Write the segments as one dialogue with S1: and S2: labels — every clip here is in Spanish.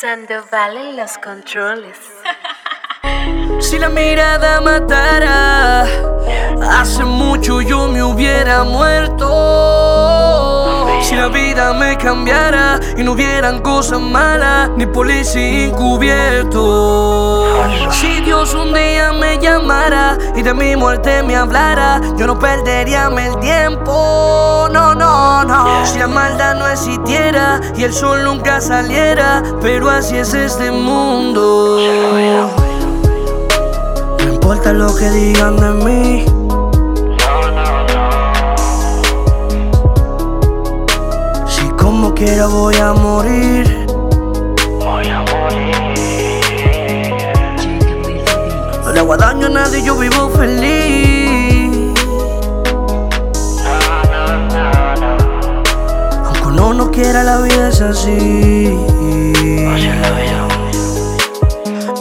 S1: Sandoval en los controles.
S2: Si la mirada matara, hace mucho yo me hubiera muerto. Si la vida me cambiara y no hubieran cosas malas, ni policía encubierto. Si Dios un día me llamara y de mi muerte me hablara, yo no perdería el tiempo. Maldad no existiera y el sol nunca saliera, pero así es este mundo. No importa lo que digan de mí. Si como quiera voy a morir. No le hago daño a nadie, yo vivo feliz. Quiera, la vida es así.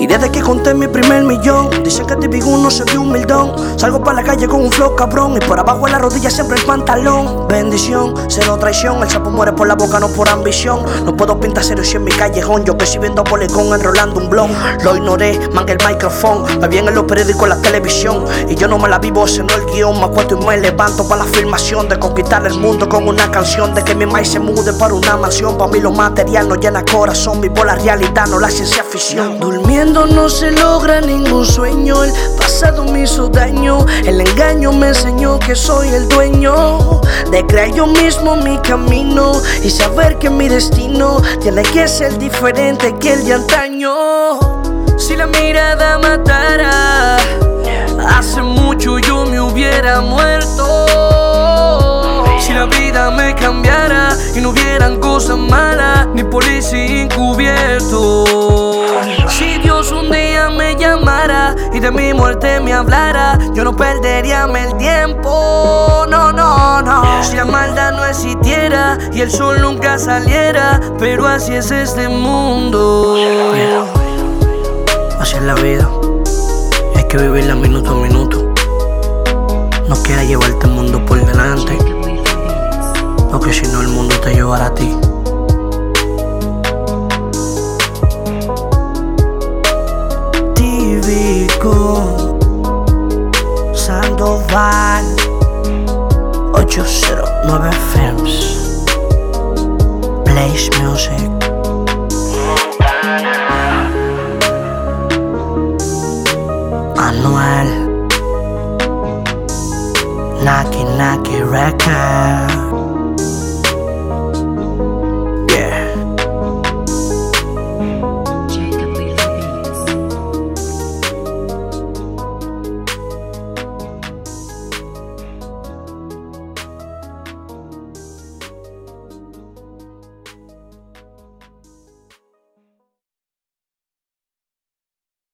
S2: Y desde que conté mi primer millón, dicen que te Big no se vio humildón. Salgo para la calle con un flow cabrón y por abajo en la rodilla siempre el pantalón. Bendición, cero traición. El sapo muere por la boca, no por ambición. No puedo pintar serio si en mi callejón. Yo viendo policón enrolando un blog. Lo ignoré, manga el micrófono. Me vi en los periódicos, la televisión. Y yo no me la vivo haciendo el guion. Me acuerdo y me levanto para la filmación de conquistar el mundo con una canción. De que mi maíz se mude para una mansión. Para mí lo material no llena corazón. Vivo la realidad, no la ciencia ficción. Durmiendo no se logra ningún sueño. El pasado me hizo daño. El engaño me enseñó que soy el dueño de crear yo mismo mi camino y saber que mi destino tiene que ser diferente que el de antaño. Si la mirada matara, hace mucho yo me hubiera muerto. Si la vida me cambiara y no hubieran cosas malas, ni policía encubierto. Llamara y de mi muerte me hablara, yo no perdería el tiempo. No, no, no. Si la maldad no existiera y el sol nunca saliera, pero así es este mundo. Así es la vida. hay que vivirla minuto a minuto. No quieras llevarte el mundo por delante. Porque si no, el mundo te llevará a ti. Radio Zero 9 Music. Anuel. Naki Naki Records